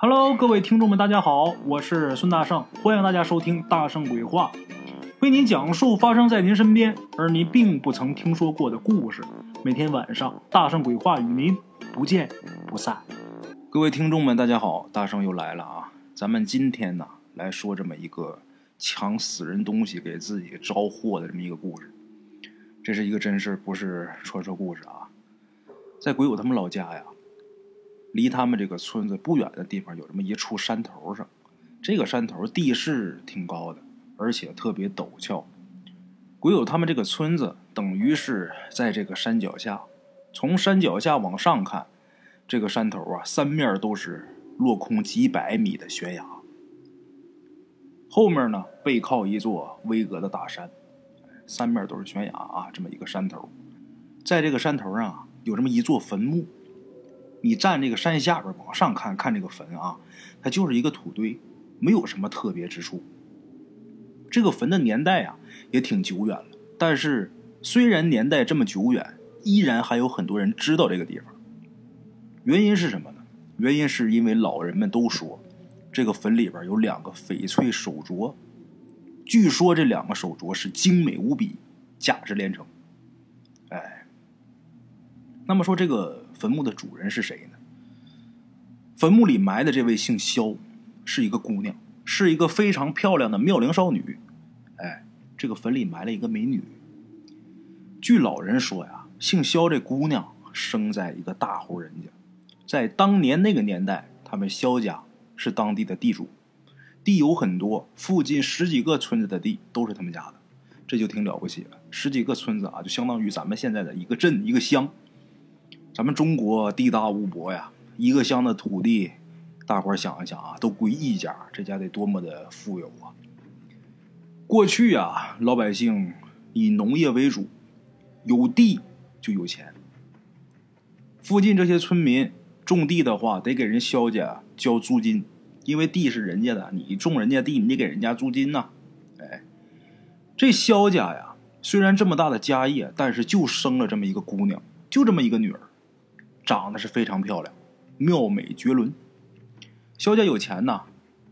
Hello，各位听众们，大家好，我是孙大圣，欢迎大家收听《大圣鬼话》，为您讲述发生在您身边而您并不曾听说过的故事。每天晚上，《大圣鬼话》与您不见不散。各位听众们，大家好，大圣又来了啊！咱们今天呢，来说这么一个抢死人东西给自己招祸的这么一个故事。这是一个真事不是传说故事啊。在鬼友他们老家呀。离他们这个村子不远的地方有这么一处山头上，这个山头地势挺高的，而且特别陡峭。鬼友他们这个村子等于是在这个山脚下，从山脚下往上看，这个山头啊，三面都是落空几百米的悬崖，后面呢背靠一座巍峨的大山，三面都是悬崖啊，这么一个山头，在这个山头上有这么一座坟墓。你站这个山下边往上看，看这个坟啊，它就是一个土堆，没有什么特别之处。这个坟的年代啊也挺久远了，但是虽然年代这么久远，依然还有很多人知道这个地方。原因是什么呢？原因是因为老人们都说，这个坟里边有两个翡翠手镯，据说这两个手镯是精美无比，价值连城。哎，那么说这个。坟墓的主人是谁呢？坟墓里埋的这位姓肖，是一个姑娘，是一个非常漂亮的妙龄少女。哎，这个坟里埋了一个美女。据老人说呀，姓肖这姑娘生在一个大户人家，在当年那个年代，他们肖家是当地的地主，地有很多，附近十几个村子的地都是他们家的，这就挺了不起了。十几个村子啊，就相当于咱们现在的一个镇一个乡。咱们中国地大物博呀，一个乡的土地，大伙想一想啊，都归一家，这家得多么的富有啊！过去啊，老百姓以农业为主，有地就有钱。附近这些村民种地的话，得给人肖家交租金，因为地是人家的，你种人家地，你得给人家租金呐。哎，这肖家呀，虽然这么大的家业，但是就生了这么一个姑娘，就这么一个女儿。长得是非常漂亮，妙美绝伦。肖家有钱呐，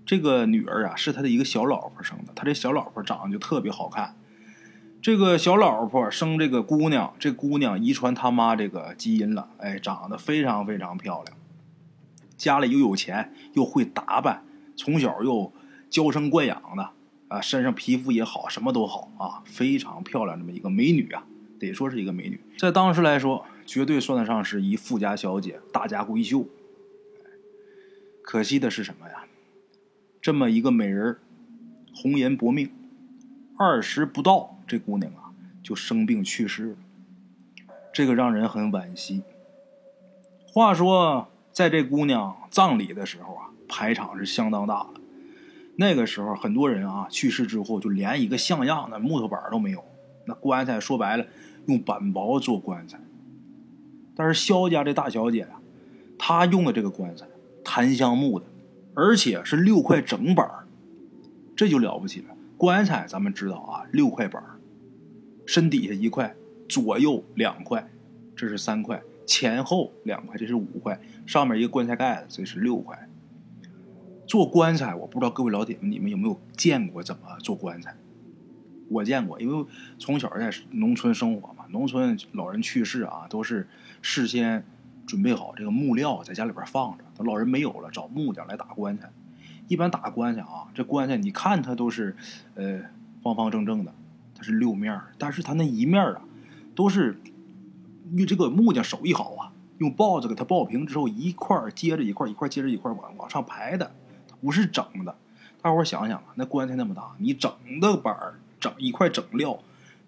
这个女儿啊是他的一个小老婆生的。他这小老婆长得就特别好看。这个小老婆生这个姑娘，这姑娘遗传他妈这个基因了，哎，长得非常非常漂亮。家里又有钱，又会打扮，从小又娇生惯养的啊，身上皮肤也好，什么都好啊，非常漂亮这么一个美女啊，得说是一个美女，在当时来说。绝对算得上是一富家小姐、大家闺秀。可惜的是什么呀？这么一个美人，红颜薄命，二十不到，这姑娘啊就生病去世了。这个让人很惋惜。话说，在这姑娘葬礼的时候啊，排场是相当大的。那个时候，很多人啊去世之后，就连一个像样的木头板都没有。那棺材说白了，用板薄做棺材。但是肖家这大小姐啊，她用的这个棺材，檀香木的，而且是六块整板这就了不起了。棺材咱们知道啊，六块板身底下一块，左右两块，这是三块，前后两块，这是五块，上面一个棺材盖子，这是六块。做棺材，我不知道各位老铁们，你们有没有见过怎么做棺材？我见过，因为从小在农村生活嘛，农村老人去世啊，都是。事先准备好这个木料，在家里边放着。等老人没有了，找木匠来打棺材。一般打棺材啊，这棺材你看它都是，呃，方方正正的，它是六面但是它那一面啊，都是用这个木匠手艺好啊，用刨子给它刨平之后，一块接着一块，一块接着一块往往上排的，不是整的。大伙想想啊，那棺材那么大，你整的板整一块整料，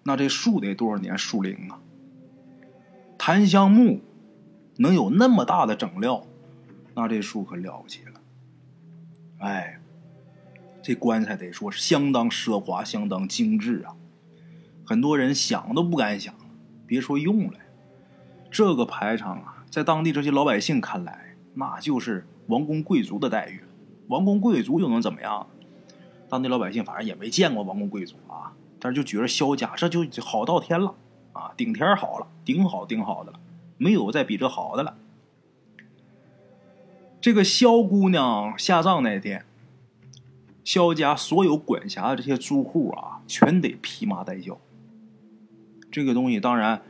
那这树得多少年树龄啊？檀香木能有那么大的整料，那这树可了不起了。哎，这棺材得说是相当奢华、相当精致啊！很多人想都不敢想，别说用了。这个排场啊，在当地这些老百姓看来，那就是王公贵族的待遇。王公贵族又能怎么样？当地老百姓反正也没见过王公贵族啊，但是就觉得萧家这就好到天了。啊，顶天好了，顶好顶好的了，没有再比这好的了。这个萧姑娘下葬那天，萧家所有管辖的这些租户啊，全得披麻戴孝。这个东西当然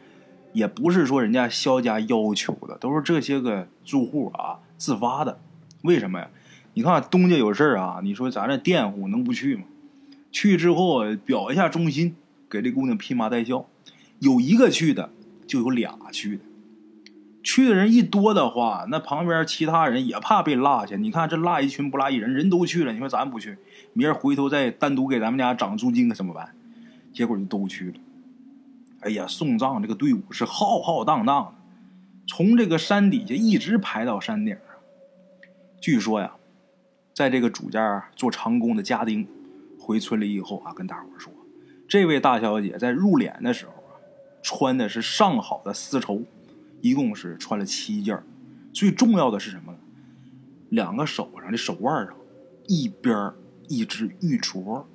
也不是说人家萧家要求的，都是这些个住户啊自发的。为什么呀？你看东家有事啊，你说咱这佃户能不去吗？去之后表一下忠心，给这姑娘披麻戴孝。有一个去的，就有俩去的。去的人一多的话，那旁边其他人也怕被落下。你看这落一群不落一人，人都去了，你说咱不去，明儿回头再单独给咱们家涨租金可怎么办？结果就都去了。哎呀，送葬这个队伍是浩浩荡荡的，从这个山底下一直排到山顶上。据说呀，在这个主家做长工的家丁回村里以后啊，跟大伙说，这位大小姐在入殓的时候，穿的是上好的丝绸。一共是穿了七件最重要的是什么呢？两个手上的手腕上，一边一只玉镯。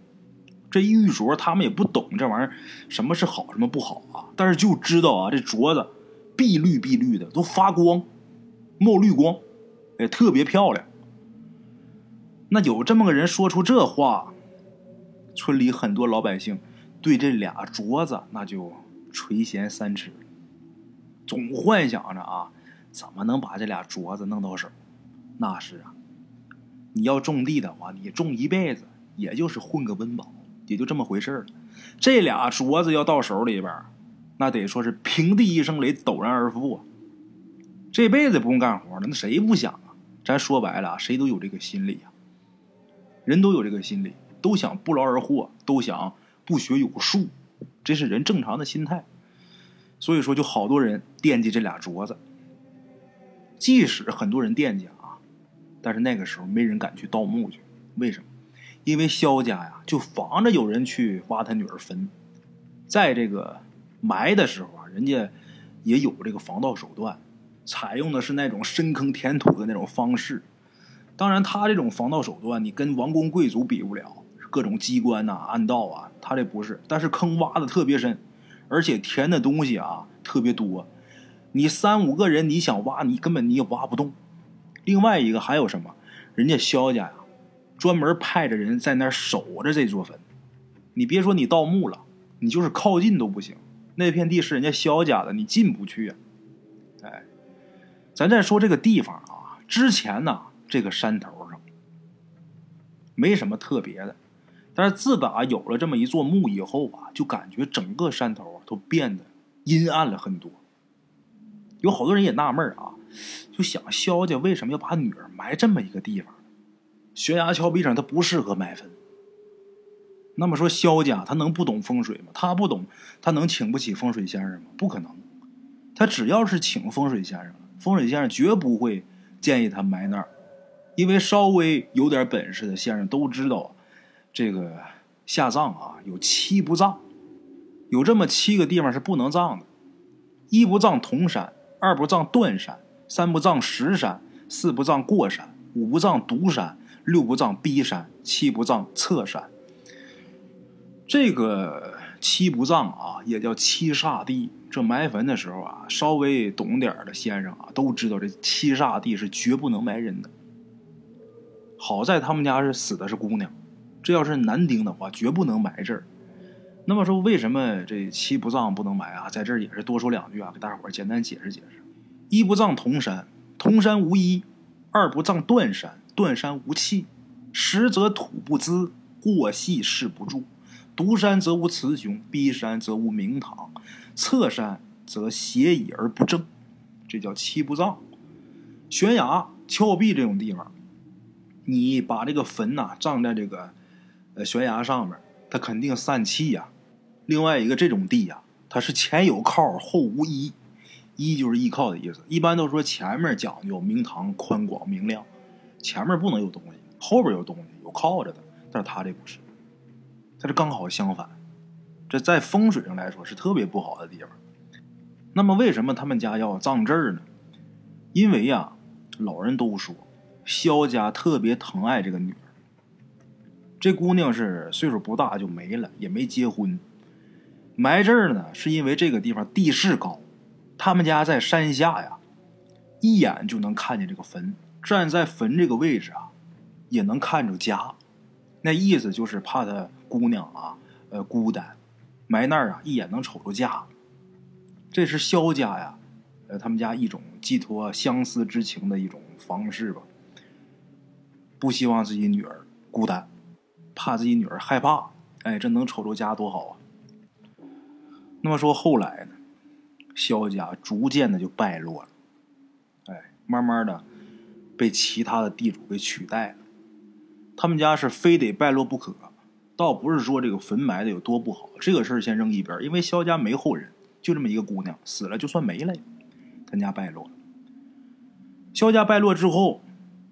这玉镯他们也不懂这玩意儿什么是好什么不好啊，但是就知道啊，这镯子碧绿碧绿的，都发光，冒绿光，哎，特别漂亮。那有这么个人说出这话，村里很多老百姓对这俩镯子那就垂涎三尺。总幻想着啊，怎么能把这俩镯子弄到手？那是啊，你要种地的话，你种一辈子也就是混个温饱，也就这么回事了。这俩镯子要到手里边，那得说是平地一声雷，陡然而富啊！这辈子不用干活了，那谁不想啊？咱说白了，谁都有这个心理呀。人都有这个心理，都想不劳而获，都想不学有术，这是人正常的心态。所以说，就好多人惦记这俩镯子。即使很多人惦记啊，但是那个时候没人敢去盗墓去。为什么？因为萧家呀，就防着有人去挖他女儿坟。在这个埋的时候啊，人家也有这个防盗手段，采用的是那种深坑填土的那种方式。当然，他这种防盗手段，你跟王公贵族比不了，各种机关呐、暗道啊，他这不是。但是坑挖的特别深。而且填的东西啊特别多，你三五个人你想挖，你根本你也挖不动。另外一个还有什么？人家萧家呀，专门派着人在那儿守着这座坟。你别说你盗墓了，你就是靠近都不行。那片地是人家萧家的，你进不去啊。哎，咱再说这个地方啊，之前呢这个山头上没什么特别的。但是自打有了这么一座墓以后啊，就感觉整个山头啊都变得阴暗了很多。有好多人也纳闷啊，就想萧家为什么要把女儿埋这么一个地方？悬崖峭壁上他不适合埋坟。那么说萧家他能不懂风水吗？他不懂，他能请不起风水先生吗？不可能。他只要是请风水先生风水先生绝不会建议他埋那儿，因为稍微有点本事的先生都知道。这个下葬啊，有七不葬，有这么七个地方是不能葬的：一不葬铜山，二不葬断山，三不葬石山，四不葬过山，五不葬独山，六不葬逼山，七不葬侧山。这个七不葬啊，也叫七煞地。这埋坟的时候啊，稍微懂点的先生啊，都知道这七煞地是绝不能埋人的。好在他们家是死的是姑娘。这要是男丁的话，绝不能埋这儿。那么说，为什么这七不葬不能埋啊？在这儿也是多说两句啊，给大伙儿简单解释解释。一不葬铜山，铜山无一；二不葬断山，断山无气。实则土不滋，过隙势不住。独山则无雌雄，逼山则无明堂，侧山则斜倚而不正。这叫七不葬。悬崖峭壁这种地方，你把这个坟呐葬在这个。呃，悬崖上面，它肯定散气呀。另外一个，这种地呀，它是前有靠，后无依，依就是依靠的意思。一般都说前面讲究明堂宽广明亮，前面不能有东西，后边有东西，有靠着的。但是他这不是，他是刚好相反。这在风水上来说是特别不好的地方。那么为什么他们家要葬这儿呢？因为呀，老人都说萧家特别疼爱这个女。这姑娘是岁数不大就没了，也没结婚，埋这儿呢，是因为这个地方地势高，他们家在山下呀，一眼就能看见这个坟，站在坟这个位置啊，也能看着家，那意思就是怕他姑娘啊，呃，孤单，埋那儿啊，一眼能瞅着家。这是萧家呀，呃，他们家一种寄托相思之情的一种方式吧。不希望自己女儿孤单，怕自己女儿害怕，哎，这能瞅着家多好啊。那么说后来呢，萧家逐渐的就败落了，哎，慢慢的被其他的地主给取代了。他们家是非得败落不可，倒不是说这个坟埋的有多不好，这个事儿先扔一边，因为萧家没后人，就这么一个姑娘死了就算没了，他家败落了。萧家败落之后。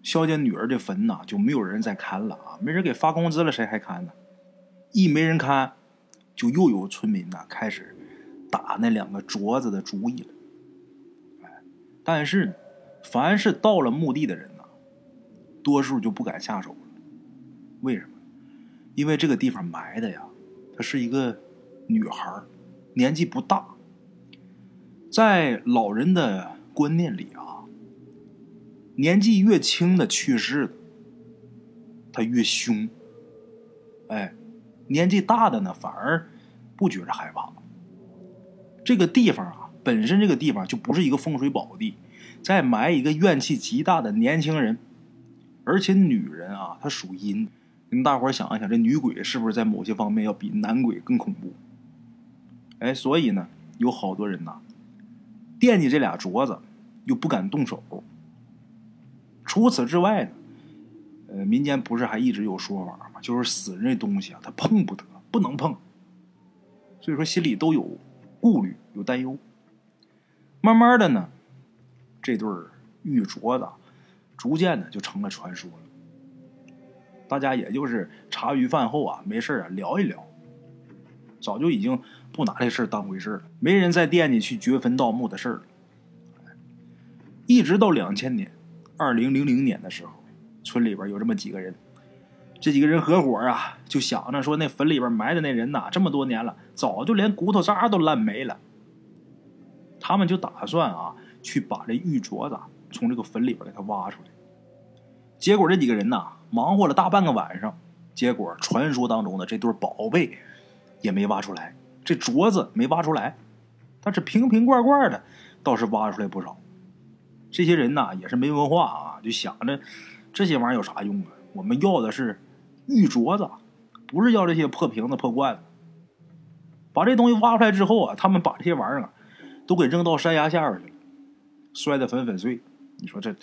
肖家女儿的坟呐，就没有人再看了啊！没人给发工资了，谁还看呢？一没人看，就又有村民呐开始打那两个镯子的主意了。哎，但是呢，凡是到了墓地的人呐，多数就不敢下手了。为什么？因为这个地方埋的呀，她是一个女孩，年纪不大。在老人的观念里啊。年纪越轻的去世的，他越凶。哎，年纪大的呢，反而不觉着害怕。这个地方啊，本身这个地方就不是一个风水宝地，再埋一个怨气极大的年轻人，而且女人啊，她属阴。你们大伙儿想一想，这女鬼是不是在某些方面要比男鬼更恐怖？哎，所以呢，有好多人呐，惦记这俩镯子，又不敢动手。除此之外呢，呃，民间不是还一直有说法吗？就是死人这东西啊，他碰不得，不能碰。所以说心里都有顾虑，有担忧。慢慢的呢，这对玉镯子逐渐的就成了传说了。大家也就是茶余饭后啊，没事啊聊一聊，早就已经不拿这事当回事了，没人再惦记去掘坟盗墓的事了。一直到两千年。二零零零年的时候，村里边有这么几个人，这几个人合伙啊，就想着说那坟里边埋的那人呐，这么多年了，早就连骨头渣都烂没了。他们就打算啊，去把这玉镯子从这个坟里边给它挖出来。结果这几个人呐，忙活了大半个晚上，结果传说当中的这对宝贝也没挖出来，这镯子没挖出来，但是瓶瓶罐罐的倒是挖出来不少。这些人呐也是没文化啊，就想着这些玩意儿有啥用啊？我们要的是玉镯子，不是要这些破瓶子、破罐子。把这东西挖出来之后啊，他们把这些玩意儿啊都给扔到山崖下边去了，摔得粉粉碎。你说这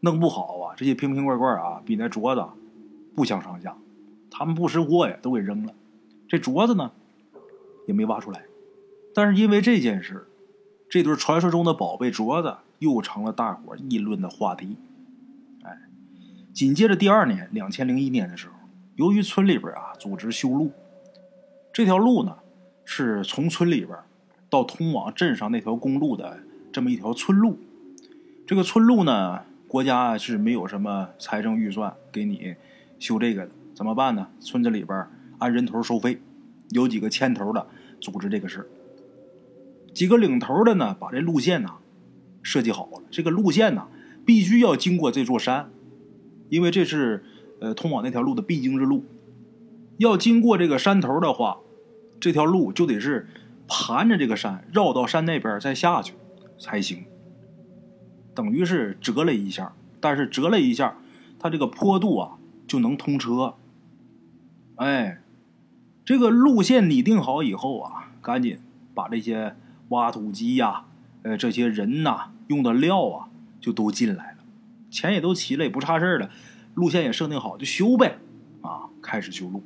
弄不好啊，这些瓶瓶罐罐啊比那镯子不相上下。他们不识货呀，都给扔了。这镯子呢也没挖出来，但是因为这件事，这对传说中的宝贝镯子。又成了大伙议论的话题。哎，紧接着第二年，两千零一年的时候，由于村里边啊组织修路，这条路呢是从村里边到通往镇上那条公路的这么一条村路。这个村路呢，国家是没有什么财政预算给你修这个的，怎么办呢？村子里边按人头收费，有几个牵头的组织这个事几个领头的呢，把这路线呢。设计好了，这个路线呢，必须要经过这座山，因为这是呃通往那条路的必经之路。要经过这个山头的话，这条路就得是盘着这个山，绕到山那边再下去才行。等于是折了一下，但是折了一下，它这个坡度啊就能通车。哎，这个路线拟定好以后啊，赶紧把这些挖土机呀，呃，这些人呐。用的料啊，就都进来了，钱也都齐了，也不差事了，路线也设定好，就修呗，啊，开始修路。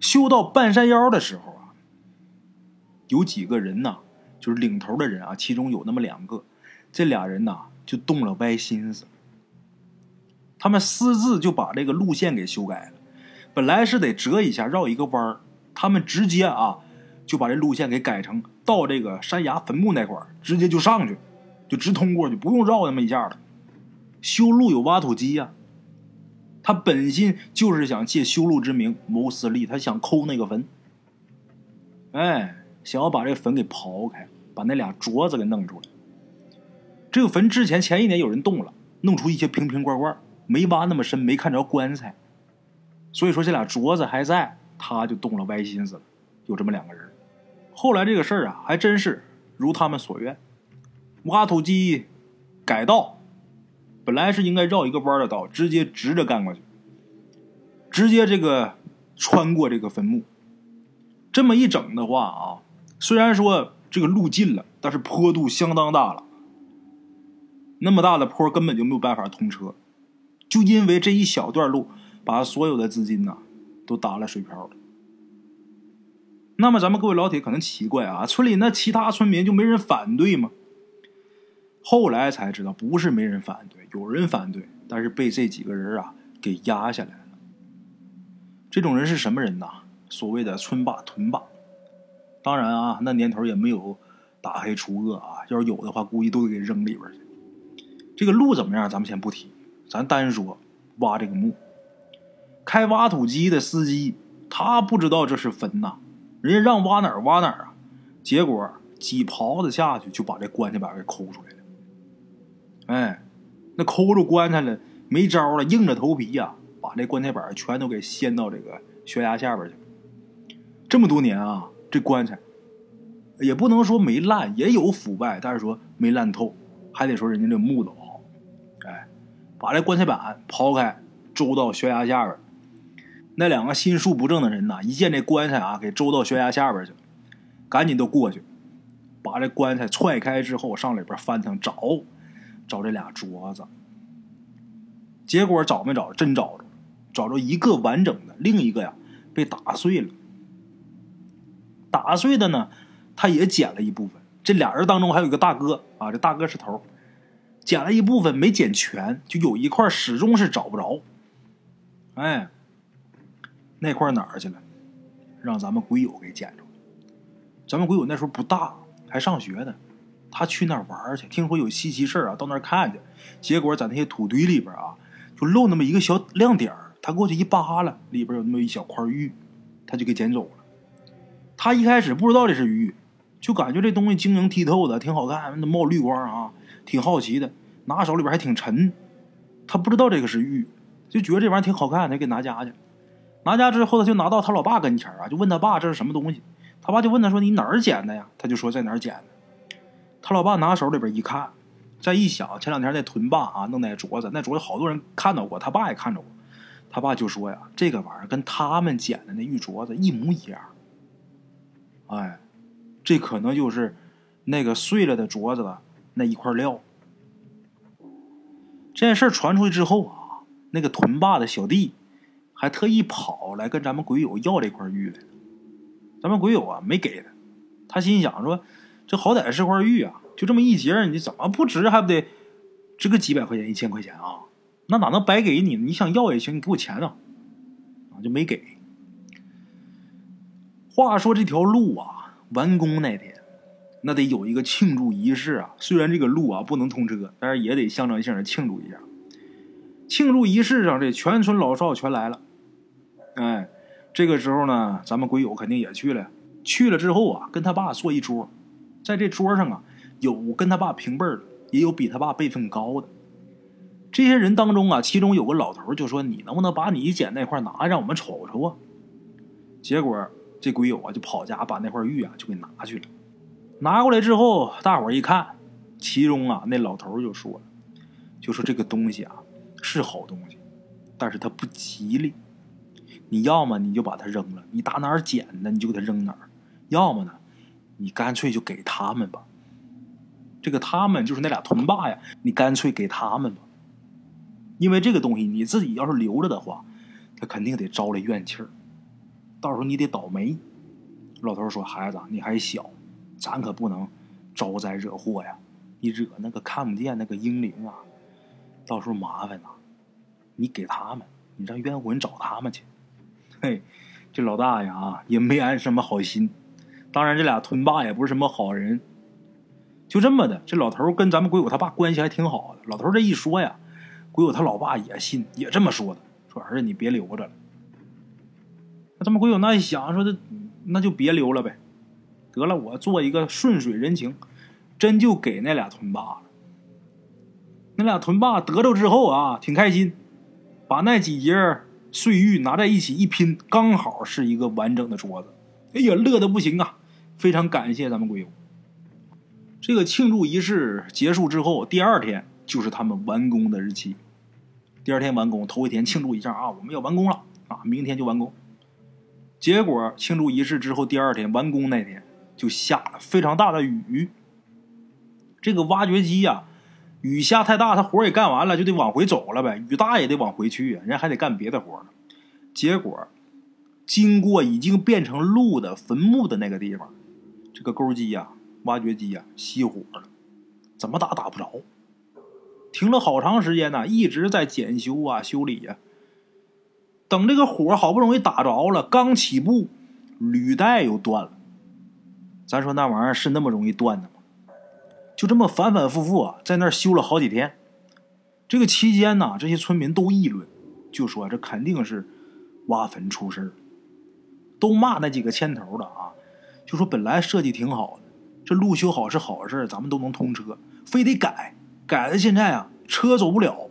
修到半山腰的时候啊，有几个人呐，就是领头的人啊，其中有那么两个，这俩人呐就动了歪心思，他们私自就把这个路线给修改了，本来是得折一下绕一个弯儿，他们直接啊。就把这路线给改成到这个山崖坟墓那块儿，直接就上去，就直通过去，不用绕那么一下了。修路有挖土机呀，他本心就是想借修路之名谋私利，他想抠那个坟，哎，想要把这坟给刨开，把那俩镯子给弄出来。这个坟之前前一年有人动了，弄出一些瓶瓶罐罐，没挖那么深，没看着棺材。所以说这俩镯子还在，他就动了歪心思了。有这么两个人，后来这个事儿啊，还真是如他们所愿，挖土机改道，本来是应该绕一个弯的道，直接直着干过去，直接这个穿过这个坟墓。这么一整的话啊，虽然说这个路近了，但是坡度相当大了。那么大的坡根本就没有办法通车，就因为这一小段路，把所有的资金呐都打了水漂了。那么咱们各位老铁可能奇怪啊，村里那其他村民就没人反对吗？后来才知道，不是没人反对，有人反对，但是被这几个人啊给压下来了。这种人是什么人呐？所谓的村霸、屯霸。当然啊，那年头也没有打黑除恶啊，要是有的话，估计都得给扔里边去。这个路怎么样？咱们先不提，咱单说挖这个墓。开挖土机的司机，他不知道这是坟呐，人家让挖哪儿挖哪儿啊。结果几刨子下去，就把这棺材板给抠出来了。哎，那抠着棺材了，没招了，硬着头皮呀，把这棺材板全都给掀到这个悬崖下边去。这么多年啊，这棺材也不能说没烂，也有腐败，但是说没烂透，还得说人家这木头好。哎。把这棺材板刨开，周到悬崖下边。那两个心术不正的人呐，一见这棺材啊，给周到悬崖下边去了，赶紧都过去，把这棺材踹开之后，上里边翻腾找，找这俩镯子。结果找没找？真找着，找着一个完整的，另一个呀被打碎了。打碎的呢，他也捡了一部分。这俩人当中还有一个大哥啊，这大哥是头。捡了一部分，没捡全，就有一块始终是找不着。哎，那块哪儿去了？让咱们鬼友给捡着了。咱们鬼友那时候不大，还上学呢。他去那儿玩去，听说有稀奇事啊，到那儿看去。结果在那些土堆里边啊，就露那么一个小亮点儿他过去一扒拉，里边有那么一小块玉，他就给捡走了。他一开始不知道这是玉，就感觉这东西晶莹剔透的，挺好看，那冒绿光啊。挺好奇的，拿手里边还挺沉，他不知道这个是玉，就觉得这玩意儿挺好看，他给拿家去。拿家之后，他就拿到他老爸跟前啊，就问他爸这是什么东西。他爸就问他说：“你哪儿捡的呀？”他就说在哪儿捡的。他老爸拿手里边一看，再一想，前两天那屯霸啊弄那镯子，那镯子好多人看到过，他爸也看着过。他爸就说呀：“这个玩意儿跟他们捡的那玉镯子一模一样。”哎，这可能就是那个碎了的镯子了。那一块料，这件事传出去之后啊，那个屯霸的小弟还特意跑来跟咱们鬼友要这块玉来。咱们鬼友啊没给他，他心想说：“这好歹是块玉啊，就这么一截，你怎么不值？还不得值个几百块钱、一千块钱啊？那哪能白给你？你想要也行，你给我钱呢。”啊，就没给。话说这条路啊，完工那天。那得有一个庆祝仪式啊！虽然这个路啊不能通车，但是也得象征性的庆祝一下。庆祝仪式上，这全村老少全来了。哎，这个时候呢，咱们鬼友肯定也去了。去了之后啊，跟他爸坐一桌，在这桌上啊，有跟他爸平辈的，也有比他爸辈分高的。这些人当中啊，其中有个老头就说：“你能不能把你捡那块拿，让我们瞅瞅啊？”结果这鬼友啊，就跑家把那块玉啊就给拿去了。拿过来之后，大伙一看，其中啊，那老头就说了，就说这个东西啊是好东西，但是它不吉利。你要么你就把它扔了，你打哪儿捡的你就给它扔哪儿；要么呢，你干脆就给他们吧。这个他们就是那俩屯霸呀，你干脆给他们吧。因为这个东西你自己要是留着的话，他肯定得招来怨气儿，到时候你得倒霉。老头说：“孩子，你还小。”咱可不能招灾惹祸呀！你惹那个看不见那个英灵啊，到时候麻烦呐。你给他们，你让冤魂找他们去。嘿，这老大爷啊，也没安什么好心。当然，这俩屯霸也不是什么好人。就这么的，这老头跟咱们鬼友他爸关系还挺好的。老头这一说呀，鬼友他老爸也信，也这么说的，说儿子你别留着了。那咱们鬼友那一想，说这那就别留了呗。得了，我做一个顺水人情，真就给那俩屯霸了。那俩屯霸得着之后啊，挺开心，把那几节碎玉拿在一起一拼，刚好是一个完整的桌子。哎呀，乐的不行啊！非常感谢咱们鬼友。这个庆祝仪式结束之后，第二天就是他们完工的日期。第二天完工，头一天庆祝一下啊，我们要完工了啊，明天就完工。结果庆祝仪式之后，第二天完工那天就下了非常大的雨。这个挖掘机呀，雨下太大，他活也干完了，就得往回走了呗。雨大也得往回去啊，人还得干别的活呢。结果经过已经变成路的坟墓的那个地方，这个钩机呀。挖掘机呀，熄火了，怎么打打不着？停了好长时间呢，一直在检修啊、修理呀。等这个火好不容易打着了，刚起步，履带又断了。咱说那玩意儿是那么容易断的吗？就这么反反复复啊，在那儿修了好几天。这个期间呢，这些村民都议论，就说这肯定是挖坟出事都骂那几个牵头的啊，就说本来设计挺好的。这路修好是好事，咱们都能通车，非得改，改的现在啊，车走不了。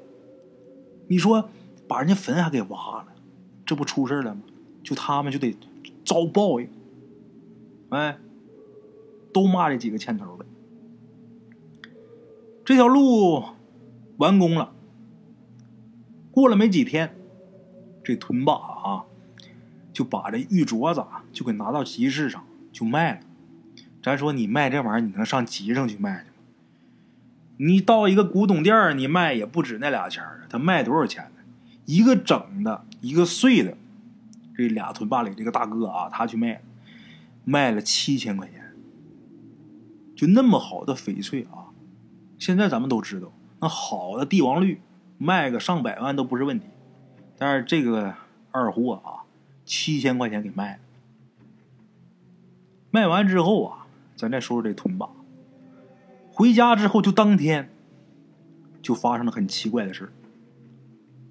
你说把人家坟还给挖了，这不出事了吗？就他们就得遭报应。哎，都骂这几个牵头。这条路完工了，过了没几天，这屯霸啊，就把这玉镯子就给拿到集市上就卖了。咱说你卖这玩意儿，你能上集上去卖去吗？你到一个古董店你卖也不止那俩钱儿。他卖多少钱呢？一个整的，一个碎的。这俩屯坝里这个大哥啊，他去卖，卖了七千块钱。就那么好的翡翠啊，现在咱们都知道，那好的帝王绿卖个上百万都不是问题。但是这个二货啊，七千块钱给卖了。卖完之后啊。咱再说说这屯霸，回家之后就当天就发生了很奇怪的事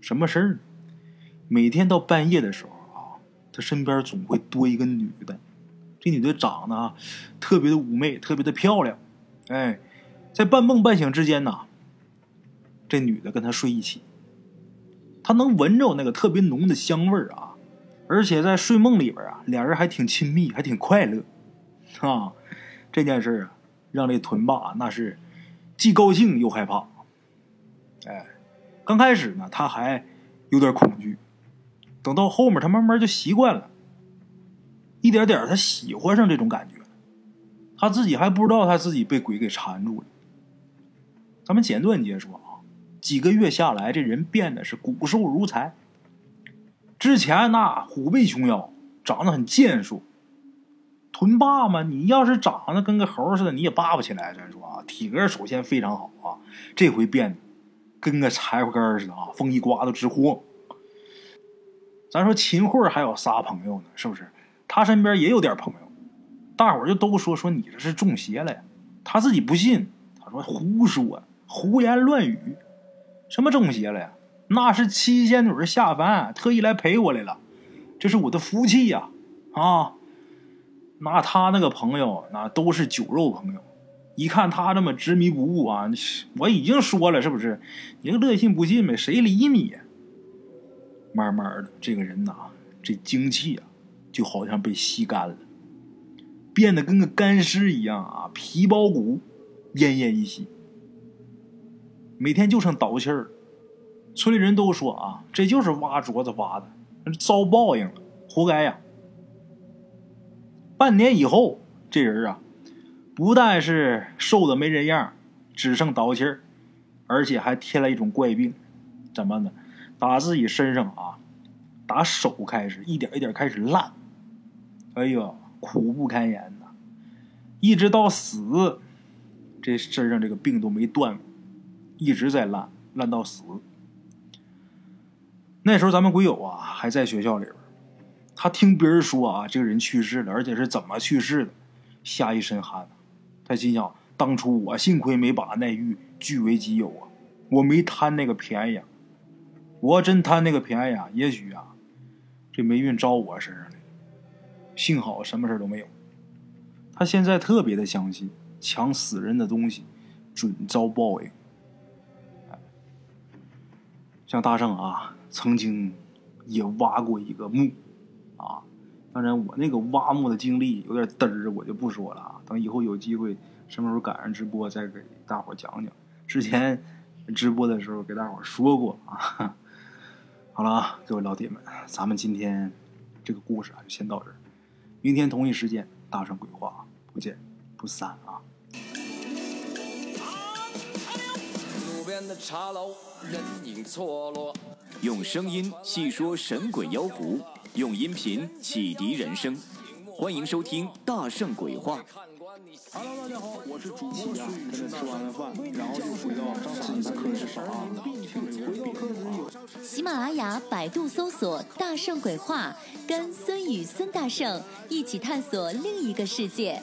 什么事儿呢？每天到半夜的时候啊，他身边总会多一个女的。这女的长得啊特别的妩媚，特别的漂亮。哎，在半梦半醒之间呢，这女的跟他睡一起，他能闻着那个特别浓的香味儿啊，而且在睡梦里边啊，俩人还挺亲密，还挺快乐啊。这件事啊，让这屯霸那是既高兴又害怕。哎，刚开始呢，他还有点恐惧，等到后面他慢慢就习惯了，一点点他喜欢上这种感觉他自己还不知道他自己被鬼给缠住了。咱们简短截说啊，几个月下来，这人变得是骨瘦如柴。之前那虎背熊腰，长得很健硕。臀霸嘛，你要是长得跟个猴似的，你也霸不起来。咱说啊，体格首先非常好啊，这回变得跟个柴火干似的啊，风一刮都直晃。咱说秦桧还有仨朋友呢，是不是？他身边也有点朋友，大伙儿就都说说你这是中邪了呀。他自己不信，他说胡说，胡言乱语，什么中邪了呀？那是七仙女下凡，特意来陪我来了，这是我的福气呀！啊。那他那个朋友，那都是酒肉朋友。一看他这么执迷不悟啊，我已经说了，是不是？你乐信不信呗，谁理你？慢慢的，这个人呐，这精气啊，就好像被吸干了，变得跟个干尸一样啊，皮包骨，奄奄一息。每天就剩倒气儿。村里人都说啊，这就是挖镯子挖的，遭报应了，活该呀。半年以后，这人啊，不但是瘦的没人样，只剩倒气儿，而且还添了一种怪病，怎么呢？打自己身上啊，打手开始，一点一点开始烂，哎呦，苦不堪言呐！一直到死，这身上这个病都没断过，一直在烂，烂到死。那时候咱们鬼友啊，还在学校里边。他听别人说啊，这个人去世了，而且是怎么去世的，吓一身汗。他心想：当初我幸亏没把那玉据为己有啊，我没贪那个便宜啊。我要真贪那个便宜啊，也许啊，这霉运招我身上了。幸好什么事都没有。他现在特别的相信，抢死人的东西准遭报应。像大圣啊，曾经也挖过一个墓啊。当然，我那个挖墓的经历有点嘚儿，我就不说了啊。等以后有机会，什么时候赶上直播再给大伙讲讲。之前直播的时候给大伙说过啊。好了啊，各位老铁们，咱们今天这个故事啊就先到这儿。明天同一时间，大圣鬼话不见不散啊！路边的茶楼，人影错落。用声音细说神鬼妖狐，用音频启迪人生。欢迎收听《大圣鬼话》。Hello，大家好，我是主播孙宇，吃完了饭，然后就回到自己的课室上啊。回到课室有喜马拉雅、百度搜索“大圣鬼话”，跟孙宇、孙大圣一起探索另一个世界。